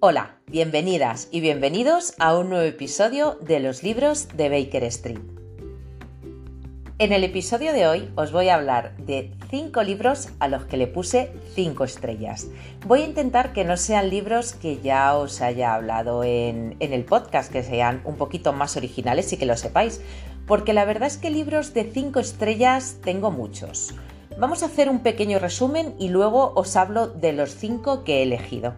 Hola, bienvenidas y bienvenidos a un nuevo episodio de los libros de Baker Street. En el episodio de hoy os voy a hablar de 5 libros a los que le puse 5 estrellas. Voy a intentar que no sean libros que ya os haya hablado en, el podcast, que sean un poquito más originales y que lo sepáis, porque la verdad es que libros de 5 estrellas tengo muchos. Vamos a hacer un pequeño resumen y luego os hablo de los 5 que he elegido.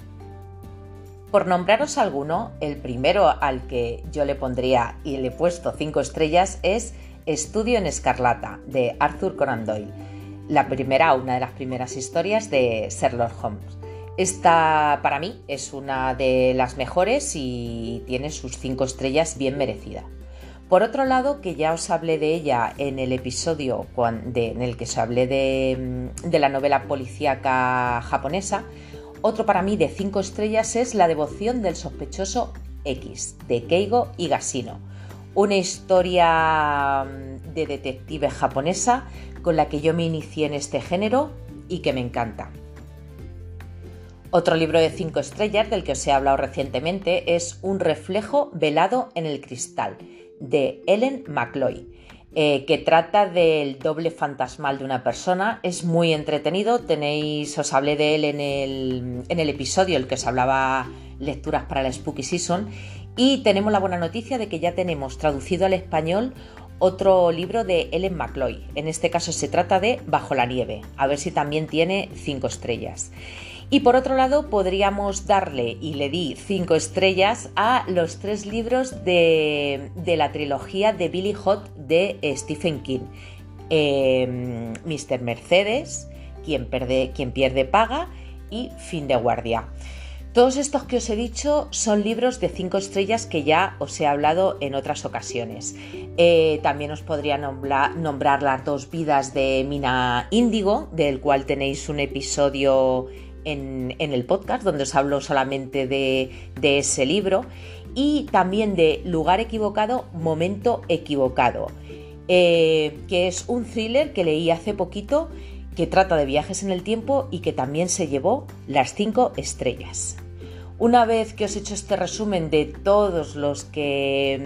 Por nombraros alguno, el primero al que yo le pondría y le he puesto 5 estrellas es Estudio en Escarlata, de Arthur Conan Doyle. La primera, una de las primeras historias de Sherlock Holmes. Esta para mí es una de las mejores y tiene sus 5 estrellas bien merecidas. Por otro lado, que ya os hablé de ella en el episodio en el que os hablé de, de la novela policíaca japonesa, otro para mí de 5 estrellas es La devoción del sospechoso X, de Keigo Higashino. Una historia mm, de detective japonesa con la que yo me inicié en este género y que me encanta. Otro libro de 5 estrellas del que os he hablado recientemente es Un reflejo velado en el cristal, de Ellen McCloy. Eh, que trata del doble fantasmal de una persona. Es muy entretenido. Tenéis, os hablé de él en el, en el episodio, el que os hablaba lecturas para la Spooky Season. Y tenemos la buena noticia de que ya tenemos traducido al español otro libro de Ellen McCloy. En este caso se trata de Bajo la nieve. A ver si también tiene 5 estrellas. Y por otro lado, podríamos darle, y le di cinco estrellas, a los tres libros de, la trilogía de Billy Hot de Stephen King. Em, Mr. Mercedes, quien, quien pierde paga y Fin de guardia. Todos estos que os he dicho son libros de cinco estrellas que ya os he hablado en otras ocasiones. Eh, también os podría nombrar, las dos vidas de Mina Índigo, del cual tenéis un episodio en, el podcast, donde os hablo solamente de, ese libro, y también de Lugar equivocado, Momento equivocado, eh, que es un thriller que leí hace poquito que trata de viajes en el tiempo y que también se llevó las cinco estrellas. Una vez que os he hecho este resumen de todos los que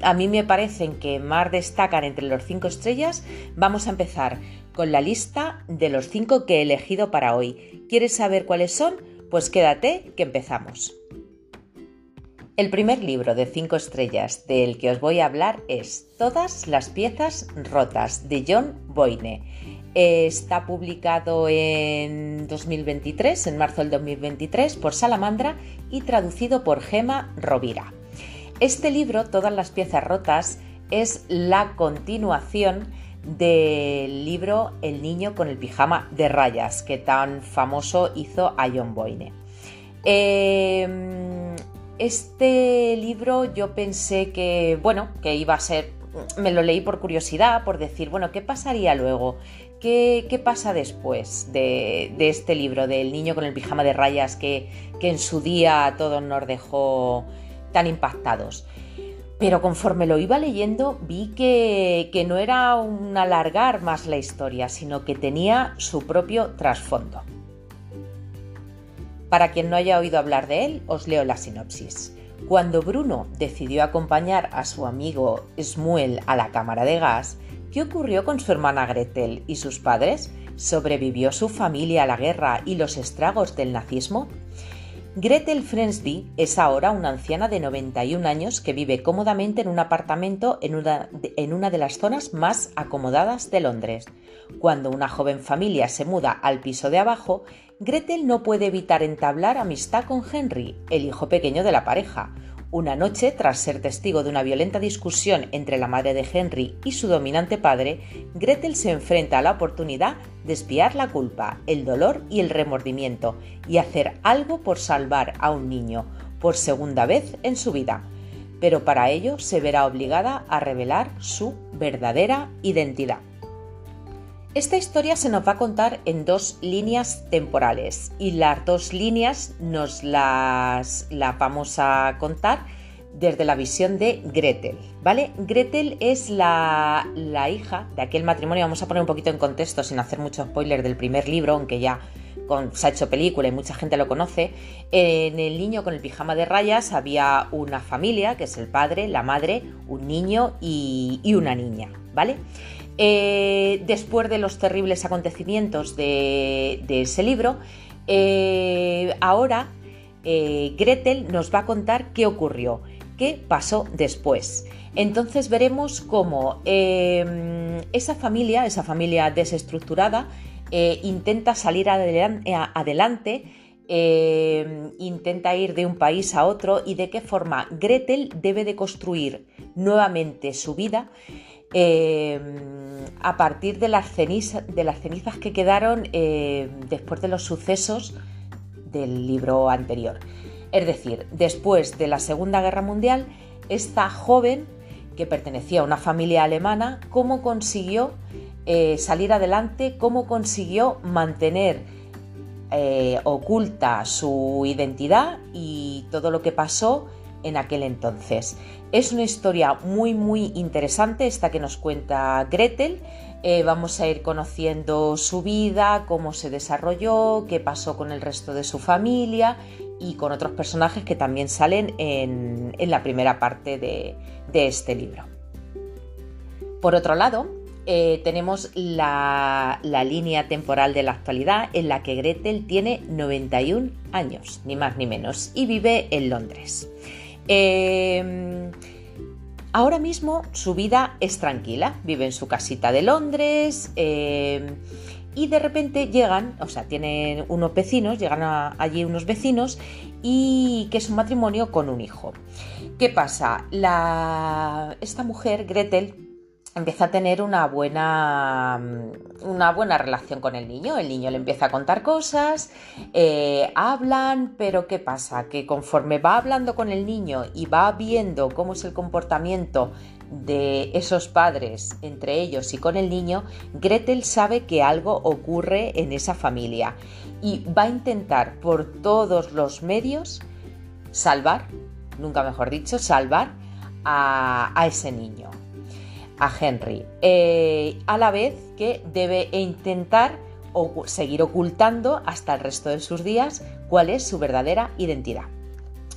mm, a mí me parecen que más destacan entre los cinco estrellas, vamos a empezar con la lista de los cinco que he elegido para hoy. ¿Quieres saber cuáles son? Pues quédate que empezamos. El primer libro de cinco estrellas del que os voy a hablar es Todas las piezas rotas de John Boyne. Está publicado en 2023, en marzo del 2023, por Salamandra y traducido por Gema Rovira. Este libro, Todas las piezas rotas, es la continuación del libro El niño con el pijama de rayas, que tan famoso hizo a John Boyne. Em, este libro yo pensé que, bueno, que iba a ser, me lo leí por curiosidad, por decir, bueno, ¿qué pasaría luego? ¿Qué, pasa después de, este libro, del niño con el pijama de rayas que, que en su día a todos nos dejó tan impactados? Pero conforme lo iba leyendo vi que, no era un alargar más la historia, sino que tenía su propio trasfondo. Para quien no haya oído hablar de él, os leo la sinopsis. Cuando Bruno decidió acompañar a su amigo Smuel a la cámara de gas, ¿qué ocurrió con su hermana Gretel y sus padres? ¿Sobrevivió su familia a la guerra y los estragos del nazismo? Gretel Frensby es ahora una anciana de 91 años que vive cómodamente en un apartamento en una, en una, de las zonas más acomodadas de Londres. Cuando una joven familia se muda al piso de abajo, Gretel no puede evitar entablar amistad con Henry, el hijo pequeño de la pareja, una noche, tras ser testigo de una violenta discusión entre la madre de Henry y su dominante padre, Gretel se enfrenta a la oportunidad de espiar la culpa, el dolor y el remordimiento y hacer algo por salvar a un niño, por segunda vez en su vida. Pero para ello se verá obligada a revelar su verdadera identidad. Esta historia se nos va a contar en dos líneas temporales y las dos líneas nos las, vamos a contar desde la visión de Gretel, ¿vale? Gretel es la, la, hija de aquel matrimonio, vamos a poner un poquito en contexto sin hacer mucho spoiler del primer libro, aunque ya con, se ha hecho película y mucha gente lo conoce, en el niño con el pijama de rayas había una familia, que es el padre, la madre, un niño y, una niña, ¿vale? Eh, después de los terribles acontecimientos de, ese libro, eh, ahora eh, Gretel nos va a contar qué ocurrió, qué pasó después. Entonces veremos cómo em, esa familia, esa familia desestructurada, intenta salir adelante, em, intenta ir de un país a otro y de qué forma Gretel debe de construir nuevamente su vida em, a partir de las, de las cenizas que quedaron después de los sucesos del libro anterior. Es decir, después de la Segunda Guerra Mundial, esta joven que pertenecía a una familia alemana, cómo consiguió eh, salir adelante, cómo consiguió mantener eh, oculta su identidad y todo lo que pasó en aquel entonces. Es una historia muy muy interesante esta que nos cuenta Gretel. Eh, vamos a ir conociendo su vida, cómo se desarrolló, qué pasó con el resto de su familia y con otros personajes que también salen en, la primera parte de, este libro. Por otro lado, eh, tenemos la, línea temporal de la actualidad en la que Gretel tiene 91 años, ni más ni menos, y vive en Londres. Em, ahora mismo su vida es tranquila, vive en su casita de Londres em, y de repente llegan, o sea, tienen unos vecinos, llegan allí unos vecinos y que es un matrimonio con un hijo. ¿Qué pasa? esta mujer, Gretel, empieza a tener una buena, mm, una buena relación con el niño. El niño le empieza a contar cosas, eh, hablan, pero ¿qué pasa? Que conforme va hablando con el niño y va viendo cómo es el comportamiento de esos padres entre ellos y con el niño, Gretel sabe que algo ocurre en esa familia y va a intentar por todos los medios salvar, nunca mejor dicho, salvar a ese niño a Henry, eh, a la vez que debe intentar seguir ocultando hasta el resto de sus días cuál es su verdadera identidad.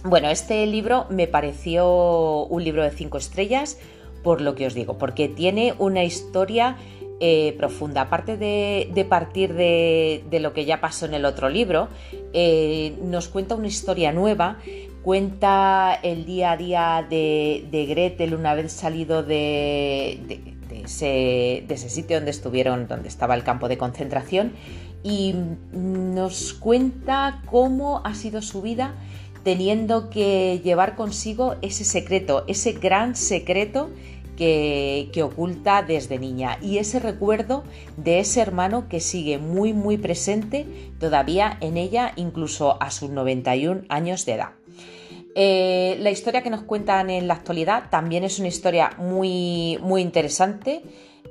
Bueno, este libro me pareció un libro de cinco estrellas por lo que os digo, porque tiene una historia eh, profunda. Aparte de, partir de, lo que ya pasó en el otro libro, eh, nos cuenta una historia nueva cuenta el día a día de, Gretel una vez salido de, ese, sitio donde estuvieron, donde estaba el campo de concentración, y nos cuenta cómo ha sido su vida teniendo que llevar consigo ese secreto, ese gran secreto que, que, oculta desde niña y ese recuerdo de ese hermano que sigue muy muy presente todavía en ella incluso a sus 91 años de edad. Eh, la historia que nos cuentan en la actualidad también es una historia muy, muy interesante.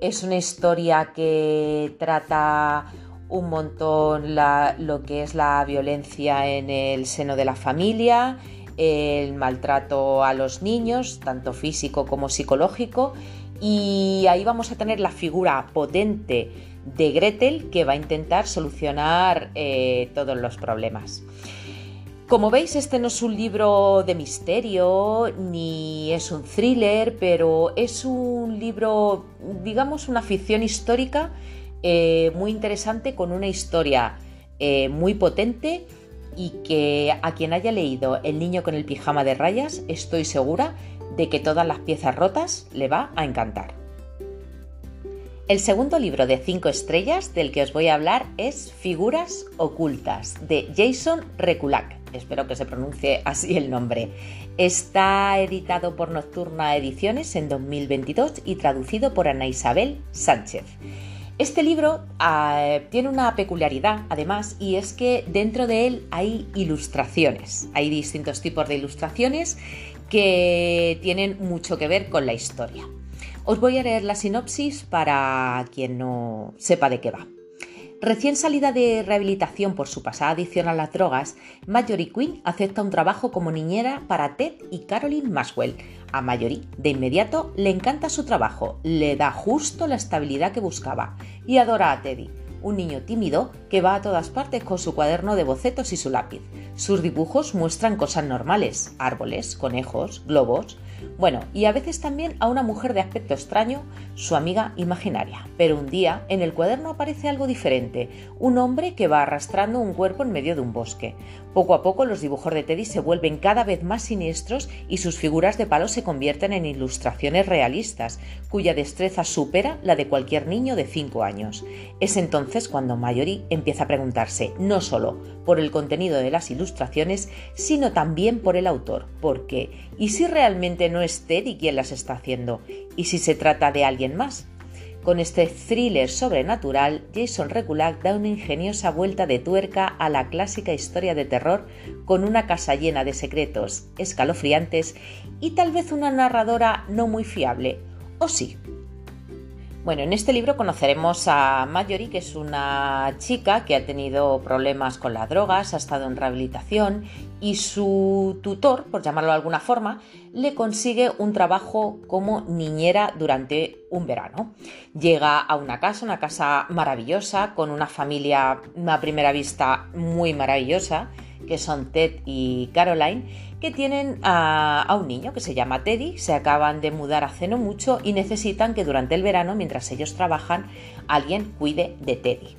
Es una historia que trata un montón lo que es la violencia en el seno de la familia, el maltrato a los niños, tanto físico como psicológico. Y ahí vamos a tener la figura potente de Gretel que va a intentar solucionar eh, todos los problemas. Como veis, este no es un libro de misterio ni es un thriller, pero es un libro, digamos, una ficción histórica eh, muy interesante con una historia eh, muy potente y que a quien haya leído El niño con el pijama de rayas estoy segura de que todas las piezas rotas le va a encantar. El segundo libro de 5 estrellas del que os voy a hablar es Figuras ocultas de Jason Reculak espero que se pronuncie así el nombre. Está editado por Nocturna Ediciones en 2022 y traducido por Ana Isabel Sánchez. Este libro ah, tiene una peculiaridad, además, y es que dentro de él hay ilustraciones. Hay distintos tipos de ilustraciones que tienen mucho que ver con la historia. Os voy a leer la sinopsis para quien no sepa de qué va. Recién salida de rehabilitación por su pasada adicción a las drogas, Marjorie Quinn acepta un trabajo como niñera para Ted y Caroline Maxwell. A Marjorie, de inmediato, le encanta su trabajo, le da justo la estabilidad que buscaba y adora a Teddy, un niño tímido que va a todas partes con su cuaderno de bocetos y su lápiz. Sus dibujos muestran cosas normales, árboles, conejos, globos, bueno, y a veces también a una mujer de aspecto extraño, su amiga imaginaria. Pero un día en el cuaderno aparece algo diferente, un hombre que va arrastrando un cuerpo en medio de un bosque. Poco a poco los dibujos de Teddy se vuelven cada vez más siniestros y sus figuras de palo se convierten en ilustraciones realistas, cuya destreza supera la de cualquier niño de 5 años. Es entonces cuando Mayori empieza a preguntarse no solo por el contenido de las ilustraciones, sino también por el autor, porque ¿y si realmente no es Teddy quien las está haciendo, y si se trata de alguien más. Con este thriller sobrenatural, Jason Reculak da una ingeniosa vuelta de tuerca a la clásica historia de terror con una casa llena de secretos escalofriantes y tal vez una narradora no muy fiable. ¿O sí? Bueno, en este libro conoceremos a Marjorie, que es una chica que ha tenido problemas con las drogas, ha estado en rehabilitación y su tutor, por llamarlo de alguna forma, le consigue un trabajo como niñera durante un verano. Llega a una casa, una casa maravillosa, con una familia a primera vista muy maravillosa, que son Ted y Caroline, que tienen a, un niño que se llama Teddy, se acaban de mudar hace no mucho y necesitan que durante el verano, mientras ellos trabajan, alguien cuide de Teddy.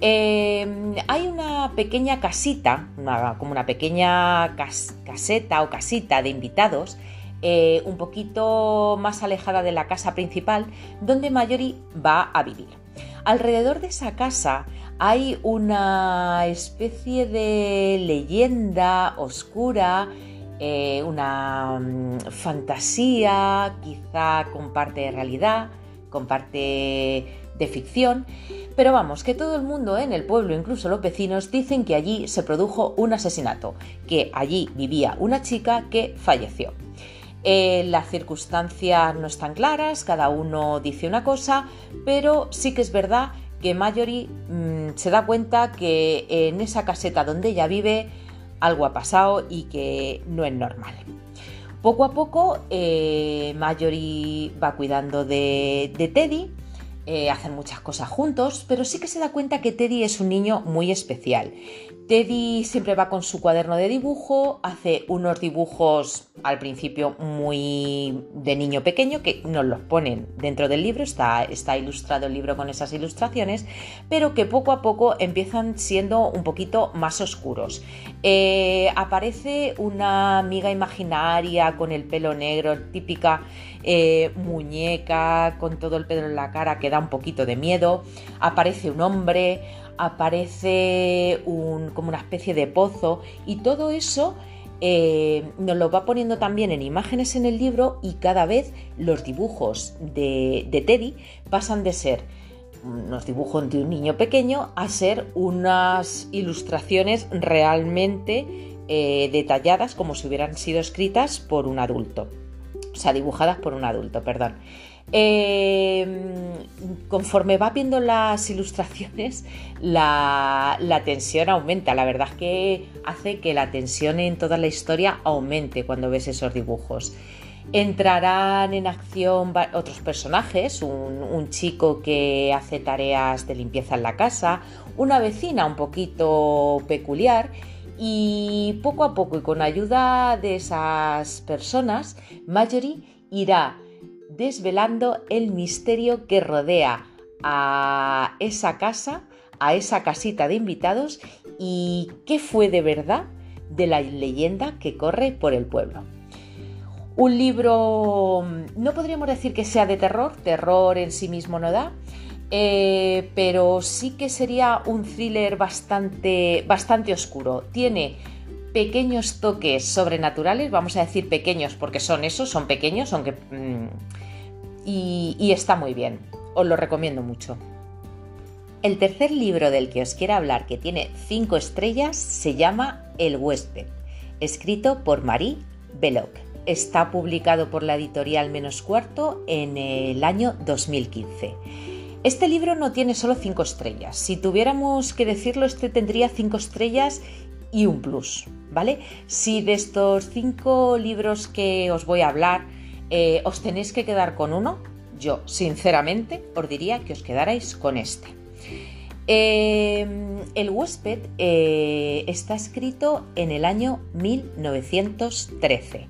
Em, hay una pequeña casita, como una pequeña caseta o casita de invitados, eh, un poquito más alejada de la casa principal, donde Mayori va a vivir. Alrededor de esa casa hay una especie de leyenda oscura, eh, una mm, fantasía, quizá con parte de realidad, con parte de ficción, pero vamos, que todo el mundo en el pueblo, incluso los vecinos, dicen que allí se produjo un asesinato, que allí vivía una chica que falleció. Eh, las circunstancias no están claras, cada uno dice una cosa, pero sí que es verdad que Mallory mm, se da cuenta que en esa caseta donde ella vive algo ha pasado y que no es normal. Poco a poco eh, va cuidando de, Teddy, eh, hacen muchas cosas juntos, pero sí que se da cuenta que Teddy es un niño muy especial. Teddy siempre va con su cuaderno de dibujo, hace unos dibujos al principio muy de niño pequeño que nos los ponen dentro del libro, está, ilustrado el libro con esas ilustraciones, pero que poco a poco empiezan siendo un poquito más oscuros. Eh, aparece una amiga imaginaria con el pelo negro, típica eh, muñeca con todo el pelo en la cara que da un poquito de miedo, aparece un hombre, aparece como una especie de pozo y todo eso eh, nos lo va poniendo también en imágenes en el libro y cada vez los dibujos de, Teddy pasan de ser unos dibujos de un niño pequeño a ser unas ilustraciones realmente eh, detalladas como si hubieran sido escritas por un adulto, o sea, dibujadas por un adulto, perdón. Em, conforme va viendo las ilustraciones, la, tensión aumenta. La verdad es que hace que la tensión en toda la historia aumente cuando ves esos dibujos. Entrarán en acción otros personajes, un, chico que hace tareas de limpieza en la casa, una vecina un poquito peculiar y poco a poco y con ayuda de esas personas, Marjorie irá desvelando el misterio que rodea a esa casa, a esa casita de invitados y qué fue de verdad de la leyenda que corre por el pueblo. Un libro, no podríamos decir que sea de terror, terror en sí mismo no da, eh, pero sí que sería un thriller bastante, bastante oscuro. Tiene pequeños toques sobrenaturales, vamos a decir pequeños porque son esos, son pequeños, aunque... Mm, y, está muy bien, os lo recomiendo mucho. El tercer libro del que os quiero hablar, que tiene cinco estrellas, se llama El huésped, escrito por Marie Belloc. Está publicado por la editorial Menos Cuarto en el año 2015. Este libro no tiene solo cinco estrellas. Si tuviéramos que decirlo, este tendría cinco estrellas y un plus, ¿vale? Si de estos cinco libros que os voy a hablar eh, os tenéis que quedar con uno, yo sinceramente os diría que os quedarais con este. Em, el huésped eh, está escrito en el año 1913.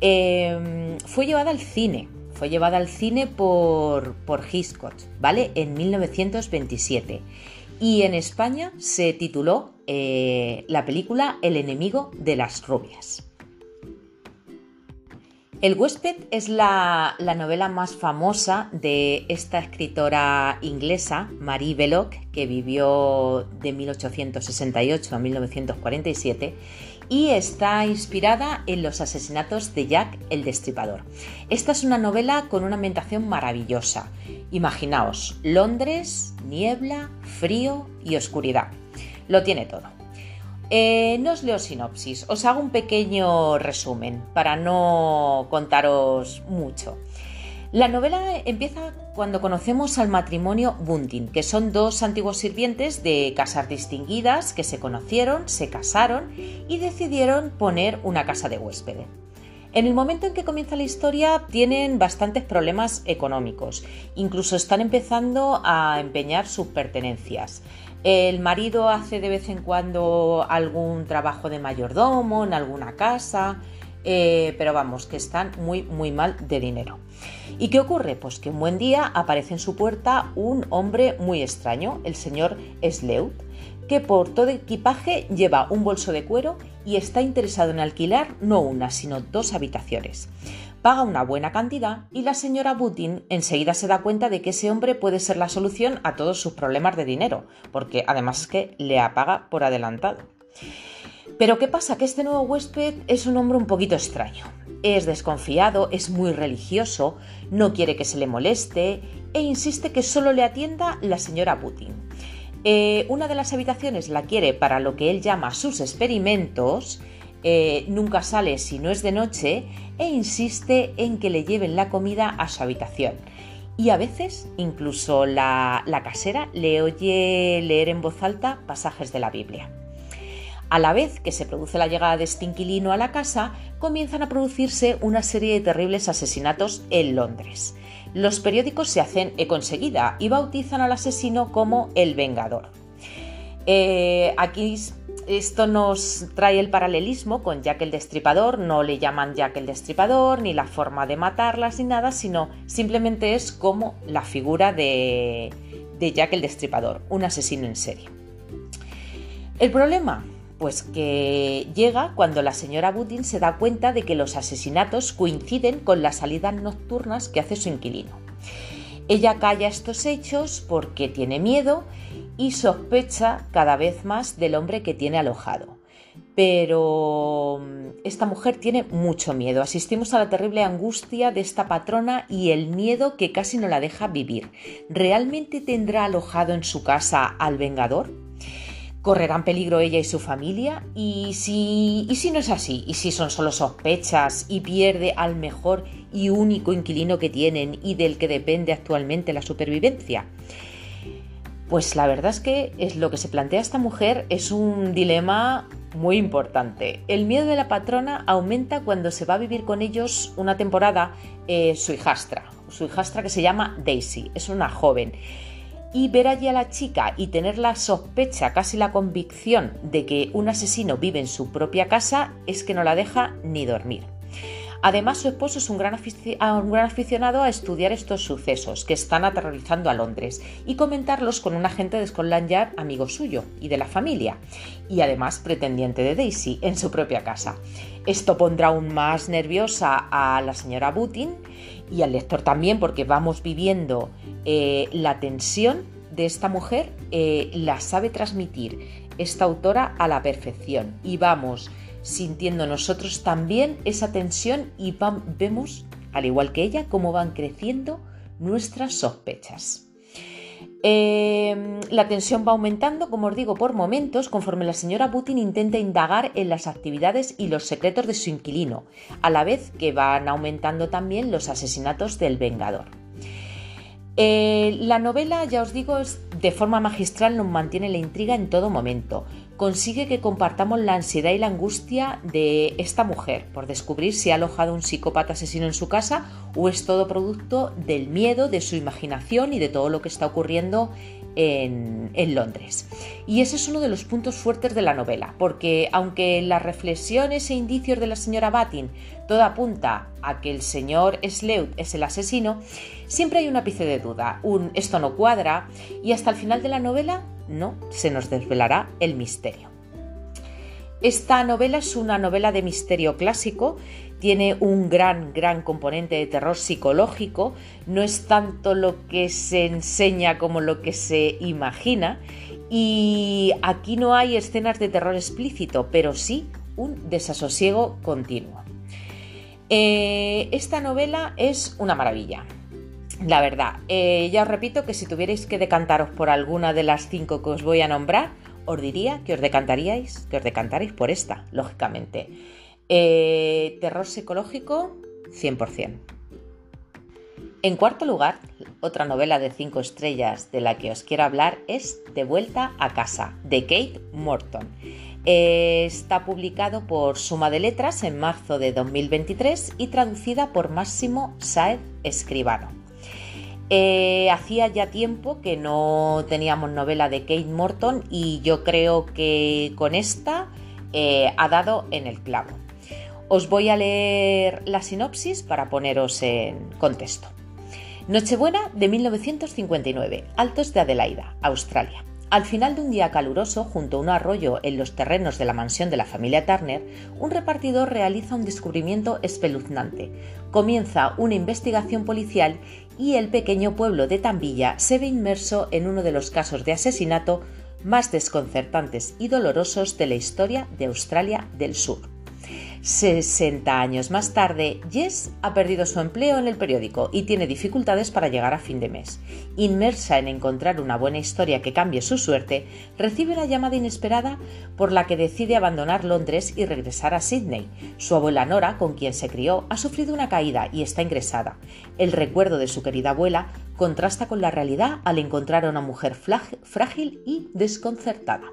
Em, fue llevada al cine, fue llevada al cine por, por Hitchcock, ¿vale? En 1927. Y en España se tituló eh, la película El enemigo de las rubias. El huésped es la, novela más famosa de esta escritora inglesa, Marie Belloc, que vivió de 1868 a 1947 y está inspirada en los asesinatos de Jack el Destripador. Esta es una novela con una ambientación maravillosa. Imaginaos, Londres, niebla, frío y oscuridad. Lo tiene todo. Eh, no os leo sinopsis, os hago un pequeño resumen para no contaros mucho. La novela empieza cuando conocemos al matrimonio Bunting, que son dos antiguos sirvientes de casas distinguidas que se conocieron, se casaron y decidieron poner una casa de huéspedes. En el momento en que comienza la historia tienen bastantes problemas económicos, incluso están empezando a empeñar sus pertenencias. El marido hace de vez en cuando algún trabajo de mayordomo en alguna casa, eh, pero vamos, que están muy, muy mal de dinero. ¿Y qué ocurre? Pues que un buen día aparece en su puerta un hombre muy extraño, el señor Sleut, que por todo equipaje lleva un bolso de cuero y está interesado en alquilar no una, sino dos habitaciones paga una buena cantidad y la señora Butin enseguida se da cuenta de que ese hombre puede ser la solución a todos sus problemas de dinero, porque además es que le apaga por adelantado. Pero ¿qué pasa? Que este nuevo huésped es un hombre un poquito extraño. Es desconfiado, es muy religioso, no quiere que se le moleste e insiste que solo le atienda la señora Putin. Eh, una de las habitaciones la quiere para lo que él llama sus experimentos, eh, nunca sale si no es de noche e insiste en que le lleven la comida a su habitación. Y a veces incluso la, la casera le oye leer en voz alta pasajes de la Biblia. A la vez que se produce la llegada de este inquilino a la casa, comienzan a producirse una serie de terribles asesinatos en Londres. Los periódicos se hacen eco enseguida y bautizan al asesino como el Vengador. Eh, aquí esto nos trae el paralelismo con Jack el Destripador, no le llaman Jack el Destripador, ni la forma de matarlas, ni nada, sino simplemente es como la figura de, de Jack el Destripador, un asesino en serie. El problema, pues que llega cuando la señora Budin se da cuenta de que los asesinatos coinciden con las salidas nocturnas que hace su inquilino. Ella calla estos hechos porque tiene miedo y sospecha cada vez más del hombre que tiene alojado. Pero mm, esta mujer tiene mucho miedo. Asistimos a la terrible angustia de esta patrona y el miedo que casi no la deja vivir. ¿Realmente tendrá alojado en su casa al Vengador? ¿Correrán peligro ella y su familia? ¿Y si, ¿Y si no es así? ¿Y si son solo sospechas y pierde al mejor y único inquilino que tienen y del que depende actualmente la supervivencia? Pues la verdad es que es lo que se plantea esta mujer es un dilema muy importante. El miedo de la patrona aumenta cuando se va a vivir con ellos una temporada eh, su hijastra, su hijastra que se llama Daisy, es una joven. Y ver allí a la chica y tener la sospecha, casi la convicción de que un asesino vive en su propia casa es que no la deja ni dormir. Además, su esposo es un gran, aficionado a estudiar estos sucesos que están aterrorizando a Londres y comentarlos con un agente de Scotland Yard amigo suyo y de la familia, y además pretendiente de Daisy en su propia casa. Esto pondrá aún más nerviosa a la señora Butin y al lector también porque vamos viviendo eh, la tensión de esta mujer, eh, la sabe transmitir esta autora a la perfección y vamos sintiendo nosotros también esa tensión y vemos, al igual que ella, cómo van creciendo nuestras sospechas. Em, la tensión va aumentando, como os digo, por momentos, conforme la señora Putin intenta indagar en las actividades y los secretos de su inquilino, a la vez que van aumentando también los asesinatos del Vengador. Eh, la novela, ya os digo, de forma magistral nos mantiene la intriga en todo momento consigue que compartamos la ansiedad y la angustia de esta mujer por descubrir si ha alojado un psicópata asesino en su casa o es todo producto del miedo, de su imaginación y de todo lo que está ocurriendo en, Londres. Y ese es uno de los puntos fuertes de la novela, porque aunque las reflexiones e indicios de la señora Batin todo apunta a que el señor Sleut es el asesino, siempre hay un ápice de duda, un esto no cuadra, y hasta el final de la novela no se nos desvelará el misterio. Esta novela es una novela de misterio clásico, tiene un gran, gran componente de terror psicológico, no es tanto lo que se enseña como lo que se imagina, y aquí no hay escenas de terror explícito, pero sí un desasosiego continuo. Eh, esta novela es una maravilla. La verdad, eh, ya os repito que si tuvierais que decantaros por alguna de las cinco que os voy a nombrar, os diría que os decantaríais, que os decantaréis por esta, lógicamente. Eh, terror psicológico, 100%. En cuarto lugar, otra novela de cinco estrellas de la que os quiero hablar es De vuelta a casa, de Kate Morton. Eh, está publicado por Suma de Letras en marzo de 2023 y traducida por Máximo Saez Escribano. Eh, hacía ya tiempo que no teníamos novela de Kate Morton y yo creo que con esta eh, ha dado en el clavo. Os voy a leer la sinopsis para poneros en contexto. Nochebuena de 1959, Altos de Adelaida, Australia. Al final de un día caluroso, junto a un arroyo en los terrenos de la mansión de la familia Turner, un repartidor realiza un descubrimiento espeluznante. Comienza una investigación policial y el pequeño pueblo de Tambilla se ve inmerso en uno de los casos de asesinato más desconcertantes y dolorosos de la historia de Australia del Sur. 60 años más tarde, Jess ha perdido su empleo en el periódico y tiene dificultades para llegar a fin de mes. Inmersa en encontrar una buena historia que cambie su suerte, recibe una llamada inesperada por la que decide abandonar Londres y regresar a Sydney. Su abuela Nora, con quien se crió, ha sufrido una caída y está ingresada. El recuerdo de su querida abuela contrasta con la realidad al encontrar a una mujer frágil y desconcertada.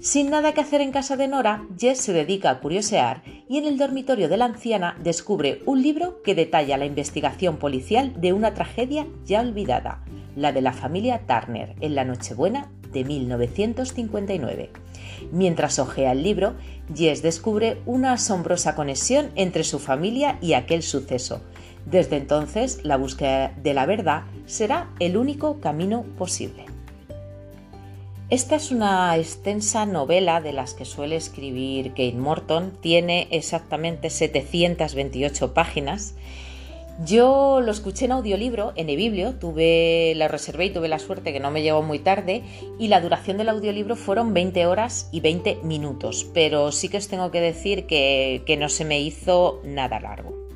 Sin nada que hacer en casa de Nora, Jess se dedica a curiosear y en el dormitorio de la anciana descubre un libro que detalla la investigación policial de una tragedia ya olvidada, la de la familia Turner en la Nochebuena de 1959. Mientras ojea el libro, Jess descubre una asombrosa conexión entre su familia y aquel suceso. Desde entonces, la búsqueda de la verdad será el único camino posible. Esta es una extensa novela de las que suele escribir Kate Morton. Tiene exactamente 728 páginas. Yo lo escuché en audiolibro, en eBiblio, tuve, la reservé y tuve la suerte que no me llegó muy tarde y la duración del audiolibro fueron 20 horas y 20 minutos, pero sí que os tengo que decir que, que no se me hizo nada largo.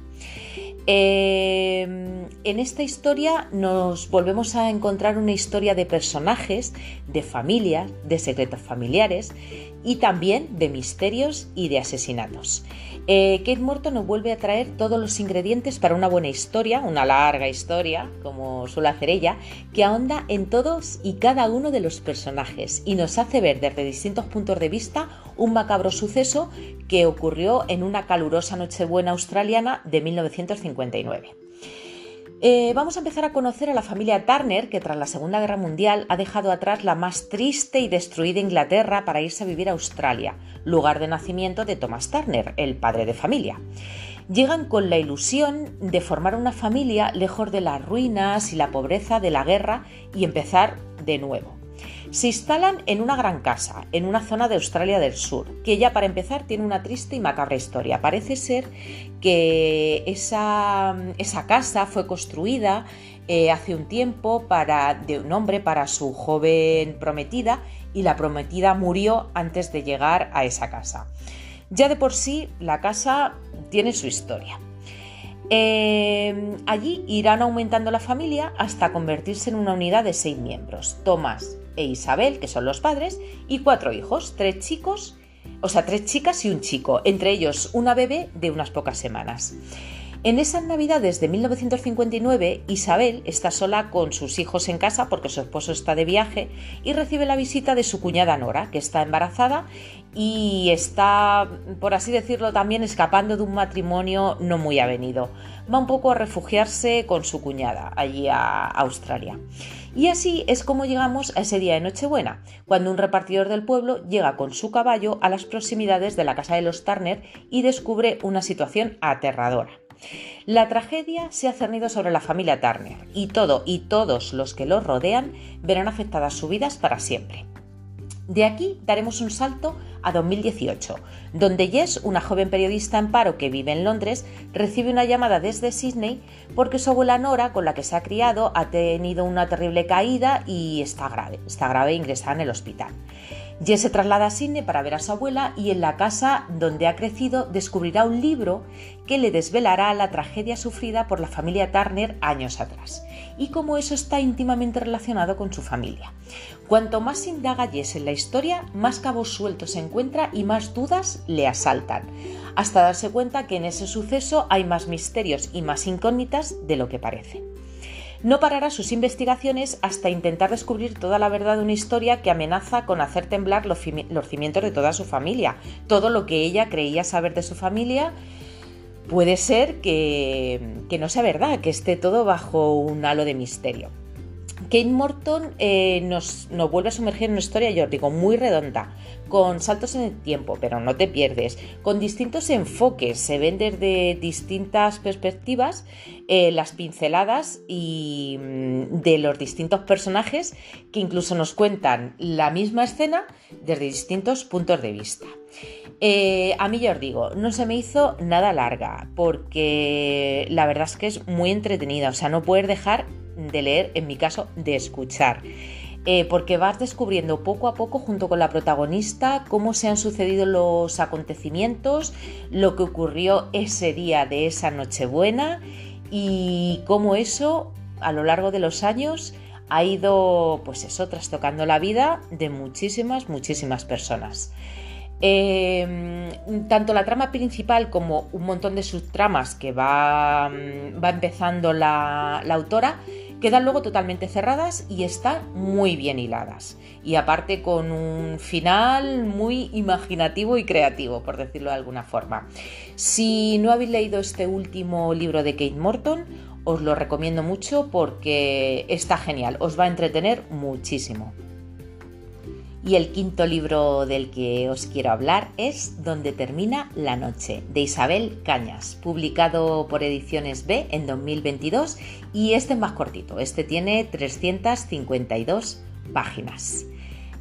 Em, en esta historia nos volvemos a encontrar una historia de personajes, de familias, de secretos familiares y también de misterios y de asesinatos. Eh, Kate Morton nos vuelve a traer todos los ingredientes para una buena historia, una larga historia, como suele hacer ella, que ahonda en todos y cada uno de los personajes y nos hace ver desde distintos puntos de vista un macabro suceso que ocurrió en una calurosa Nochebuena australiana de 1959. Eh, vamos a empezar a conocer a la familia Turner, que tras la Segunda Guerra Mundial ha dejado atrás la más triste y destruida Inglaterra para irse a vivir a Australia, lugar de nacimiento de Thomas Turner, el padre de familia. Llegan con la ilusión de formar una familia lejos de las ruinas y la pobreza de la guerra y empezar de nuevo. Se instalan en una gran casa, en una zona de Australia del Sur, que ya para empezar tiene una triste y macabra historia. Parece ser que esa, casa fue construida eh, hace un tiempo para, de un hombre para su joven prometida y la prometida murió antes de llegar a esa casa. Ya de por sí la casa tiene su historia. Eh, allí irán aumentando la familia hasta convertirse en una unidad de seis miembros. Tomás, e Isabel, que son los padres, y cuatro hijos, tres chicos, o sea, tres chicas y un chico, entre ellos una bebé de unas pocas semanas. En esas navidades de 1959, Isabel está sola con sus hijos en casa porque su esposo está de viaje y recibe la visita de su cuñada Nora, que está embarazada y está, por así decirlo, también escapando de un matrimonio no muy avenido. Va un poco a refugiarse con su cuñada allí a Australia. Y así es como llegamos a ese día de Nochebuena, cuando un repartidor del pueblo llega con su caballo a las proximidades de la casa de los Turner y descubre una situación aterradora. La tragedia se ha cernido sobre la familia Turner y todo y todos los que los rodean verán afectadas sus vidas para siempre. De aquí daremos un salto a 2018, donde Jess, una joven periodista en paro que vive en Londres, recibe una llamada desde Sydney porque su abuela Nora, con la que se ha criado, ha tenido una terrible caída y está grave, está grave ingresada en el hospital. Jess se traslada a Sydney para ver a su abuela y en la casa donde ha crecido descubrirá un libro que le desvelará la tragedia sufrida por la familia Turner años atrás y cómo eso está íntimamente relacionado con su familia. Cuanto más indaga Jess en la historia, más cabos sueltos se encuentra y más dudas le asaltan, hasta darse cuenta que en ese suceso hay más misterios y más incógnitas de lo que parece no parará sus investigaciones hasta intentar descubrir toda la verdad de una historia que amenaza con hacer temblar los, cimientos de toda su familia. Todo lo que ella creía saber de su familia puede ser que, que no sea verdad, que esté todo bajo un halo de misterio. Kate Morton eh, nos, vuelve a sumergir en una historia, yo digo, muy redonda, con saltos en el tiempo, pero no te pierdes, con distintos enfoques, se ven desde distintas perspectivas eh, las pinceladas y mm, de los distintos personajes que incluso nos cuentan la misma escena desde distintos puntos de vista. Eh, a mí ya os digo, no se me hizo nada larga porque la verdad es que es muy entretenida, o sea, no puedes dejar de leer, en mi caso, de escuchar. Eh, porque vas descubriendo poco a poco junto con la protagonista cómo se han sucedido los acontecimientos, lo que ocurrió ese día de esa Nochebuena y cómo eso a lo largo de los años ha ido, pues eso, trastocando la vida de muchísimas, muchísimas personas. Em, tanto la trama principal como un montón de subtramas que va, va empezando la autora quedan luego totalmente cerradas y están muy bien hiladas. Y aparte con un final muy imaginativo y creativo, por decirlo de alguna forma. Si no habéis leído este último libro de Kate Morton, os lo recomiendo mucho porque está genial, os va a entretener muchísimo. Y el quinto libro del que os quiero hablar es Donde termina la noche, de Isabel Cañas, publicado por Ediciones B en 2022 y este es más cortito, este tiene 352 páginas.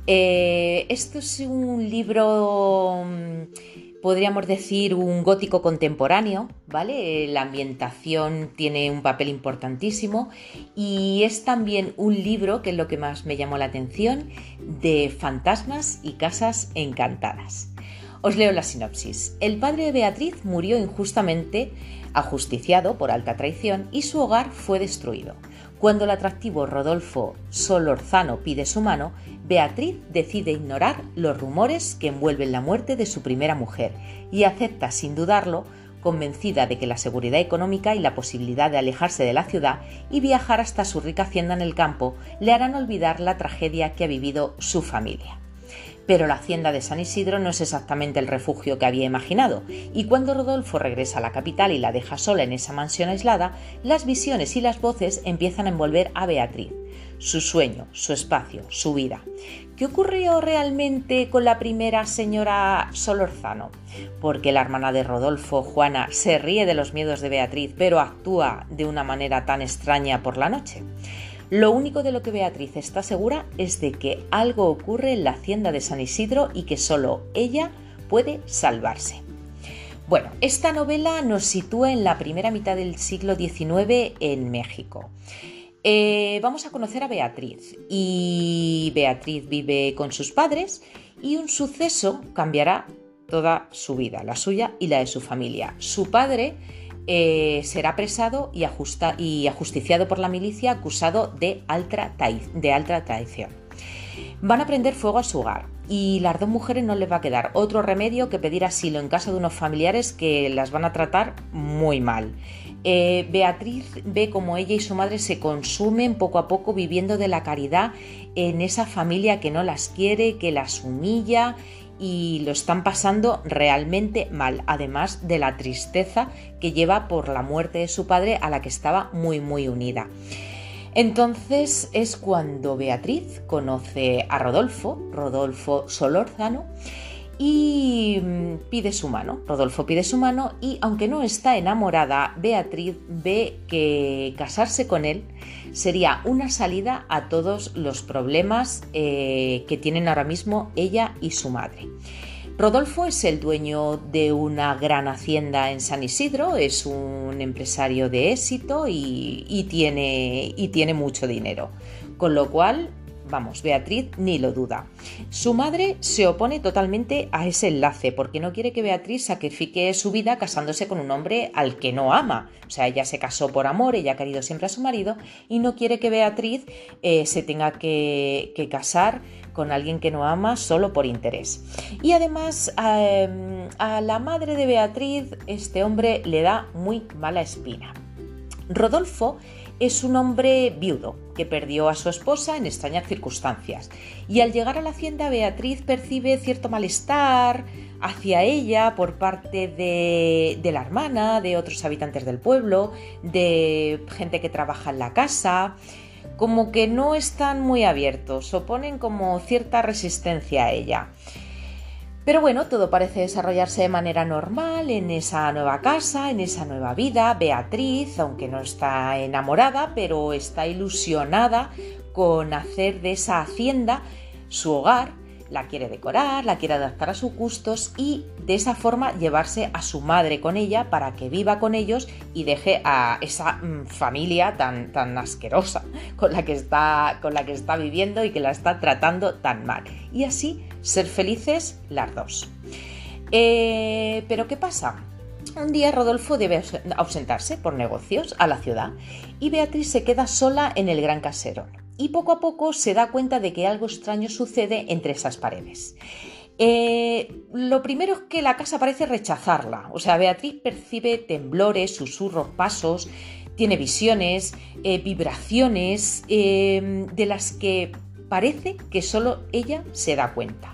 Eh, esto es un libro mm, podríamos decir un gótico contemporáneo, ¿vale? La ambientación tiene un papel importantísimo y es también un libro, que es lo que más me llamó la atención, de fantasmas y casas encantadas. Os leo la sinopsis. El padre de Beatriz murió injustamente, ajusticiado por alta traición, y su hogar fue destruido. Cuando el atractivo Rodolfo Solorzano pide su mano, Beatriz decide ignorar los rumores que envuelven la muerte de su primera mujer y acepta sin dudarlo, convencida de que la seguridad económica y la posibilidad de alejarse de la ciudad y viajar hasta su rica hacienda en el campo le harán olvidar la tragedia que ha vivido su familia. Pero la hacienda de San Isidro no es exactamente el refugio que había imaginado, y cuando Rodolfo regresa a la capital y la deja sola en esa mansión aislada, las visiones y las voces empiezan a envolver a Beatriz, su sueño, su espacio, su vida. ¿Qué ocurrió realmente con la primera señora Solorzano? Porque la hermana de Rodolfo, Juana, se ríe de los miedos de Beatriz, pero actúa de una manera tan extraña por la noche. Lo único de lo que Beatriz está segura es de que algo ocurre en la hacienda de San Isidro y que solo ella puede salvarse. Bueno, esta novela nos sitúa en la primera mitad del siglo XIX en México. Eh, vamos a conocer a Beatriz y Beatriz vive con sus padres y un suceso cambiará toda su vida, la suya y la de su familia. Su padre eh, será apresado y, ajusticiado por la milicia acusado de alta, de alta traición. Van a prender fuego a su hogar y las dos mujeres no les va a quedar otro remedio que pedir asilo en casa de unos familiares que las van a tratar muy mal. Eh, Beatriz ve como ella y su madre se consumen poco a poco viviendo de la caridad en esa familia que no las quiere, que las humilla y lo están pasando realmente mal, además de la tristeza que lleva por la muerte de su padre a la que estaba muy muy unida. Entonces es cuando Beatriz conoce a Rodolfo, Rodolfo Solórzano, y mm, pide su mano. Rodolfo pide su mano y aunque no está enamorada, Beatriz ve que casarse con él sería una salida a todos los problemas eh, que tienen ahora mismo ella y su madre. Rodolfo es el dueño de una gran hacienda en San Isidro, es un empresario de éxito y, tiene, y tiene mucho dinero, con lo cual Vamos, Beatriz ni lo duda. Su madre se opone totalmente a ese enlace porque no quiere que Beatriz sacrifique su vida casándose con un hombre al que no ama. O sea, ella se casó por amor, ella ha querido siempre a su marido y no quiere que Beatriz eh, se tenga que, casar con alguien que no ama solo por interés. Y además em, a la madre de Beatriz este hombre le da muy mala espina. Rodolfo es un hombre viudo perdió a su esposa en extrañas circunstancias y al llegar a la hacienda Beatriz percibe cierto malestar hacia ella por parte de, la hermana, de otros habitantes del pueblo, de gente que trabaja en la casa, como que no están muy abiertos, oponen como cierta resistencia a ella. Pero bueno, todo parece desarrollarse de manera normal en esa nueva casa, en esa nueva vida. Beatriz, aunque no está enamorada, pero está ilusionada con hacer de esa hacienda su hogar, la quiere decorar, la quiere adaptar a sus gustos y de esa forma llevarse a su madre con ella para que viva con ellos y deje a esa mm, familia tan, tan asquerosa con la, que está, con la que está viviendo y que la está tratando tan mal. Y así ser felices las dos. Eh, pero ¿qué pasa? Un día Rodolfo debe ausentarse por negocios a la ciudad y Beatriz se queda sola en el gran casero y poco a poco se da cuenta de que algo extraño sucede entre esas paredes. Eh, lo primero es que la casa parece rechazarla, o sea, Beatriz percibe temblores, susurros, pasos, tiene visiones, eh, vibraciones de las que parece que solo ella se da cuenta.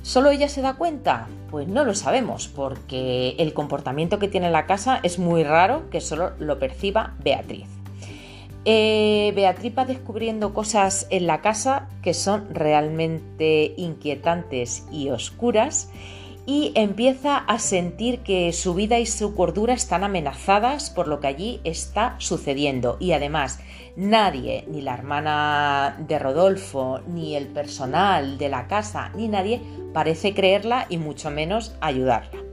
¿Solo ella se da cuenta? Pues no lo sabemos, porque el comportamiento que tiene la casa es muy raro que solo lo perciba Beatriz. Eh, Beatriz va descubriendo cosas en la casa que son realmente inquietantes y oscuras y empieza a sentir que su vida y su cordura están amenazadas por lo que allí está sucediendo y además nadie, ni la hermana de Rodolfo, ni el personal de la casa, ni nadie parece creerla y mucho menos ayudarla.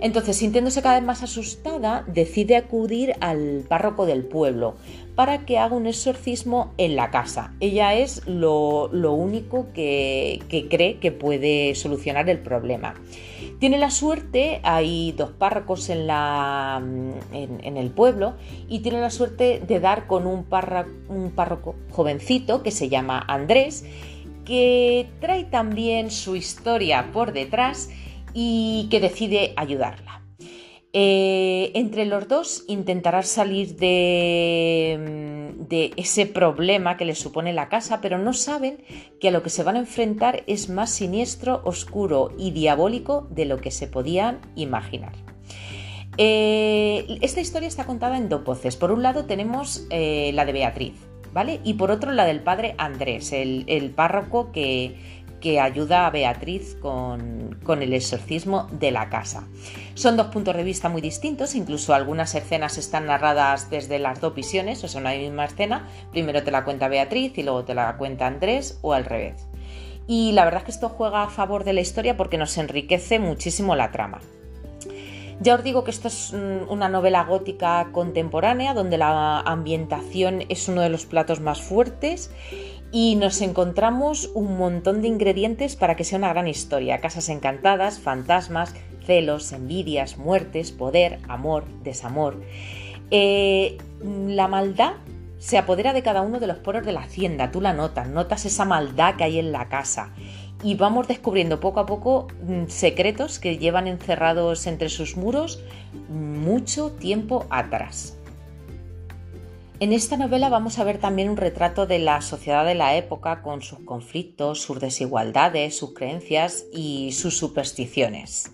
Entonces, sintiéndose cada vez más asustada, decide acudir al párroco del pueblo para que haga un exorcismo en la casa. Ella es lo, único que, cree que puede solucionar el problema. Tiene la suerte, hay dos párrocos en, en, el pueblo, y tiene la suerte de dar con un párroco jovencito que se llama Andrés, que trae también su historia por detrás y que decide ayudarla. Eh, entre los dos intentará salir de, de, ese problema que les supone la casa, pero no saben que a lo que se van a enfrentar es más siniestro, oscuro y diabólico de lo que se podían imaginar. Eh, esta historia está contada en dos voces. Por un lado tenemos eh, la de Beatriz, ¿vale? Y por otro la del padre Andrés, el párroco que, que ayuda a Beatriz con, el exorcismo de la casa. Son dos puntos de vista muy distintos, incluso algunas escenas están narradas desde las dos visiones, o sea, una misma escena, primero te la cuenta Beatriz y luego te la cuenta Andrés o al revés. Y la verdad es que esto juega a favor de la historia porque nos enriquece muchísimo la trama. Ya os digo que esto es mm, una novela gótica contemporánea donde la ambientación es uno de los platos más fuertes y nos encontramos un montón de ingredientes para que sea una gran historia. Casas encantadas, fantasmas, celos, envidias, muertes, poder, amor, desamor. Eh, la maldad se apodera de cada uno de los poros de la hacienda, tú la notas, notas esa maldad que hay en la casa y vamos descubriendo poco a poco mm, secretos que llevan encerrados entre sus muros mucho tiempo atrás. En esta novela vamos a ver también un retrato de la sociedad de la época con sus conflictos, sus desigualdades, sus creencias y sus supersticiones.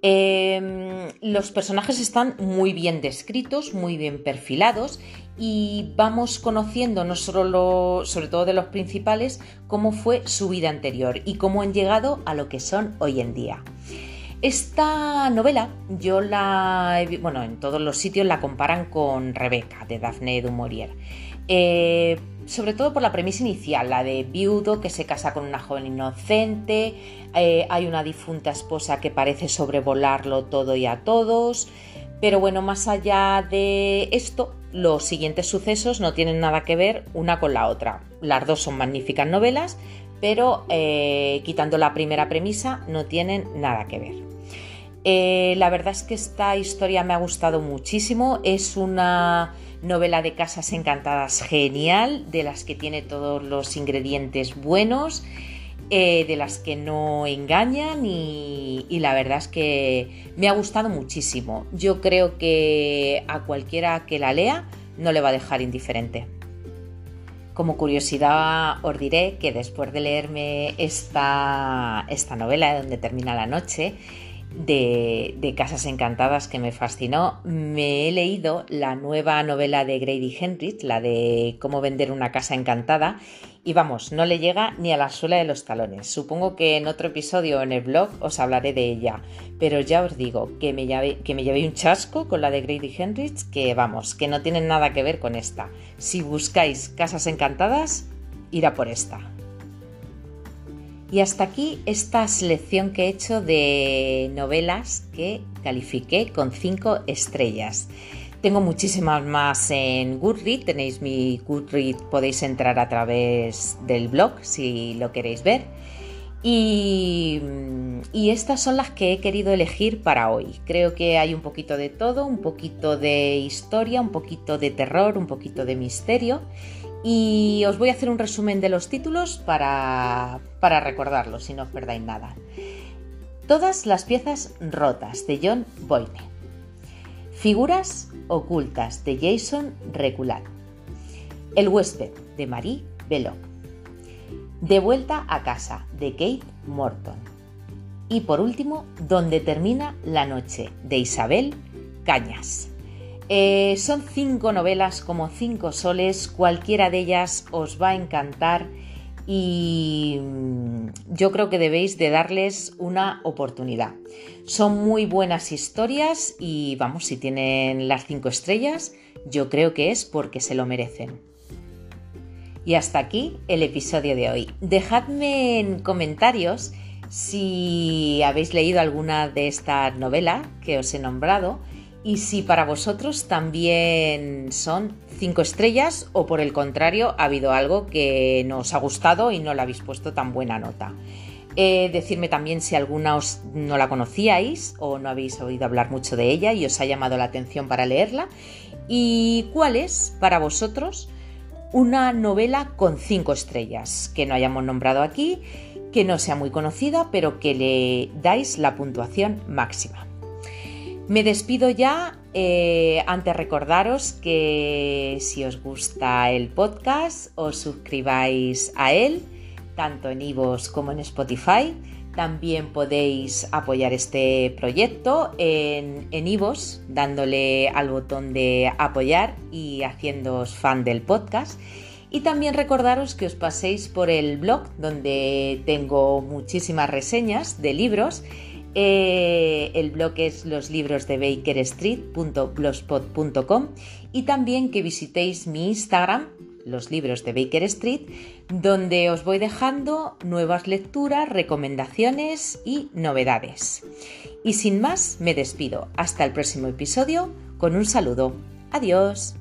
Em, los personajes están muy bien descritos, muy bien perfilados y vamos conociendo no solo sobre todo de los principales, cómo fue su vida anterior y cómo han llegado a lo que son hoy en día. Esta novela yo la he, bueno, en todos los sitios la comparan con Rebeca de Daphne du Maurier. Eh, sobre todo por la premisa inicial, la de viudo que se casa con una joven inocente, eh, hay una difunta esposa que parece sobrevolarlo todo y a todos, pero bueno, más allá de esto, los siguientes sucesos no tienen nada que ver una con la otra. Las dos son magníficas novelas, pero eh, quitando la primera premisa no tienen nada que ver. Eh, la verdad es que esta historia me ha gustado muchísimo, es una novela de casas encantadas genial, de las que tiene todos los ingredientes buenos, eh, de las que no engañan y, la verdad es que me ha gustado muchísimo. Yo creo que a cualquiera que la lea no le va a dejar indiferente. Como curiosidad os diré que después de leerme esta, esta novela de donde termina la noche, de, Casas Encantadas que me fascinó, me he leído la nueva novela de Grady Henrich, la de Cómo vender una casa encantada, y vamos, no le llega ni a la suela de los talones. Supongo que en otro episodio en el blog os hablaré de ella, pero ya os digo que me llevé, un chasco con la de Grady Henrich, que vamos, que no tienen nada que ver con esta. Si buscáis Casas Encantadas, irá por esta. Y hasta aquí esta selección que he hecho de novelas que califiqué con 5 estrellas. Tengo muchísimas más en Goodreads, tenéis mi Goodreads, podéis entrar a través del blog si lo queréis ver. Y, y, estas son las que he querido elegir para hoy. Creo que hay un poquito de todo, un poquito de historia, un poquito de terror, un poquito de misterio y os voy a hacer un resumen de los títulos para, para recordarlos, si no os perdáis nada. Todas las piezas rotas de John Boyne. Figuras ocultas de Jason Reculat. El huésped de Marie Belloc. De vuelta a casa de Kate Morton. Y por último, Donde termina la noche de Isabel Cañas. Eh, son cinco novelas como cinco soles, cualquiera de ellas os va a encantar y mm, yo creo que debéis de darles una oportunidad. Son muy buenas historias y vamos, si tienen las cinco estrellas, yo creo que es porque se lo merecen. Y hasta aquí el episodio de hoy. Dejadme en comentarios si habéis leído alguna de estas novelas que os he nombrado y si para vosotros también son cinco estrellas o por el contrario ha habido algo que no os ha gustado y no le habéis puesto tan buena nota. Eh, decirme también si alguna os no la conocíais o no habéis oído hablar mucho de ella y os ha llamado la atención para leerla. Y cuál es para vosotros una novela con cinco estrellas que no hayamos nombrado aquí, que no sea muy conocida, pero que le dais la puntuación máxima. Me despido ya. Eh, antes recordaros que si os gusta el podcast, os suscribáis a él, tanto en Ivos como en Spotify. También podéis apoyar este proyecto en, en Ivos, dándole al botón de apoyar y haciéndoos fan del podcast. Y también recordaros que os paséis por el blog donde tengo muchísimas reseñas de libros eh, el blog es los libros de bakerstreet.blogspot.com y también que visitéis mi Instagram, los libros de Baker Street, donde os voy dejando nuevas lecturas, recomendaciones y novedades. Y sin más, me despido. Hasta el próximo episodio con un saludo. Adiós.